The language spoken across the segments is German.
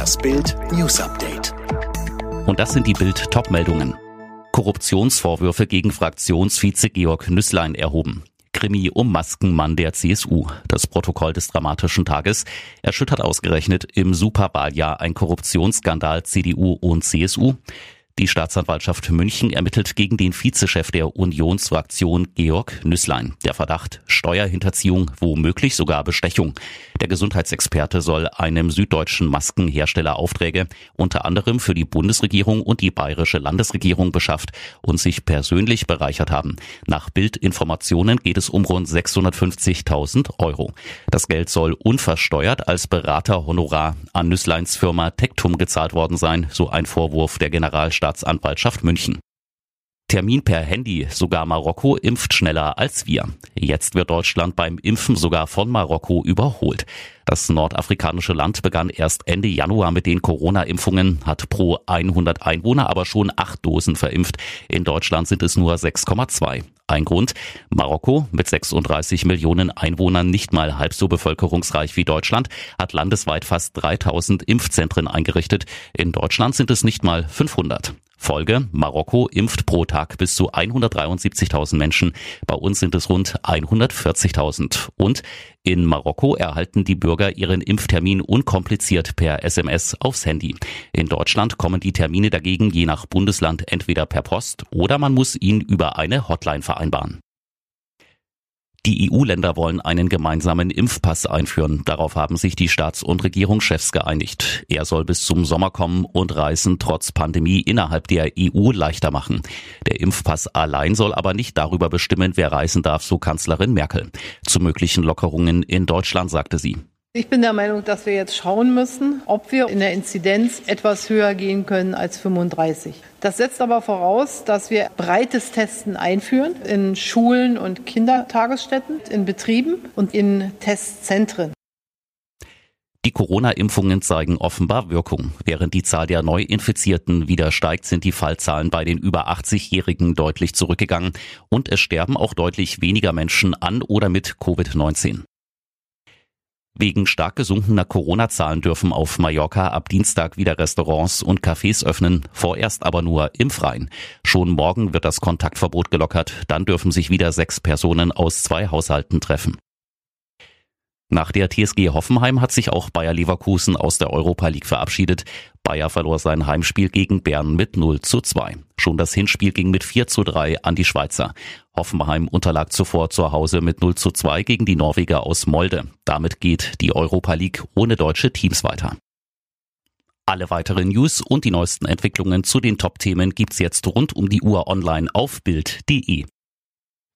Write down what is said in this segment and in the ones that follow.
Das Bild News Update. Und das sind die Bild Topmeldungen. Korruptionsvorwürfe gegen Fraktionsvize Georg Nüßlein erhoben. Krimi um Maskenmann der CSU. Das Protokoll des dramatischen Tages erschüttert ausgerechnet im Superwahljahr ein Korruptionsskandal CDU und CSU. Die Staatsanwaltschaft München ermittelt gegen den Vizechef der Unionsfraktion Georg Nüßlein. Der Verdacht Steuerhinterziehung, womöglich sogar Bestechung. Der Gesundheitsexperte soll einem süddeutschen Maskenhersteller Aufträge unter anderem für die Bundesregierung und die bayerische Landesregierung beschafft und sich persönlich bereichert haben. Nach Bildinformationen geht es um rund 650.000 Euro. Das Geld soll unversteuert als Beraterhonorar an Nüßleins Firma Tectum gezahlt worden sein, so ein Vorwurf der Generalstaat Staatsanwaltschaft München. Termin per Handy. Sogar Marokko impft schneller als wir. Jetzt wird Deutschland beim Impfen sogar von Marokko überholt. Das nordafrikanische Land begann erst Ende Januar mit den Corona-Impfungen, hat pro 100 Einwohner aber schon acht Dosen verimpft. In Deutschland sind es nur 6,2. Ein Grund, Marokko mit 36 Millionen Einwohnern nicht mal halb so bevölkerungsreich wie Deutschland, hat landesweit fast 3000 Impfzentren eingerichtet. In Deutschland sind es nicht mal 500. Folge, Marokko impft pro Tag bis zu 173.000 Menschen. Bei uns sind es rund 140.000. Und in Marokko erhalten die Bürger ihren Impftermin unkompliziert per SMS aufs Handy. In Deutschland kommen die Termine dagegen je nach Bundesland entweder per Post oder man muss ihn über eine Hotline vereinbaren. Die EU-Länder wollen einen gemeinsamen Impfpass einführen. Darauf haben sich die Staats- und Regierungschefs geeinigt. Er soll bis zum Sommer kommen und Reisen trotz Pandemie innerhalb der EU leichter machen. Der Impfpass allein soll aber nicht darüber bestimmen, wer reisen darf, so Kanzlerin Merkel. Zu möglichen Lockerungen in Deutschland sagte sie. Ich bin der Meinung, dass wir jetzt schauen müssen, ob wir in der Inzidenz etwas höher gehen können als 35. Das setzt aber voraus, dass wir breites Testen einführen in Schulen und Kindertagesstätten, in Betrieben und in Testzentren. Die Corona-Impfungen zeigen offenbar Wirkung. Während die Zahl der Neuinfizierten wieder steigt, sind die Fallzahlen bei den über 80-Jährigen deutlich zurückgegangen und es sterben auch deutlich weniger Menschen an oder mit Covid-19. Wegen stark gesunkener Corona-Zahlen dürfen auf Mallorca ab Dienstag wieder Restaurants und Cafés öffnen, vorerst aber nur im Freien. Schon morgen wird das Kontaktverbot gelockert, dann dürfen sich wieder sechs Personen aus zwei Haushalten treffen. Nach der TSG Hoffenheim hat sich auch Bayer Leverkusen aus der Europa League verabschiedet. Bayer verlor sein Heimspiel gegen Bern mit 0 zu 2. Schon das Hinspiel ging mit 4 zu 3 an die Schweizer. Hoffenheim unterlag zuvor zu Hause mit 0 zu 2 gegen die Norweger aus Molde. Damit geht die Europa League ohne deutsche Teams weiter. Alle weiteren News und die neuesten Entwicklungen zu den Top-Themen gibt's jetzt rund um die Uhr online auf Bild.de.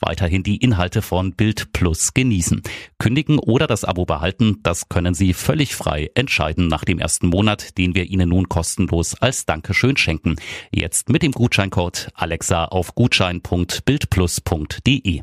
weiterhin die Inhalte von Bild Plus genießen. Kündigen oder das Abo behalten, das können Sie völlig frei entscheiden nach dem ersten Monat, den wir Ihnen nun kostenlos als Dankeschön schenken. Jetzt mit dem Gutscheincode Alexa auf gutschein.bildplus.de.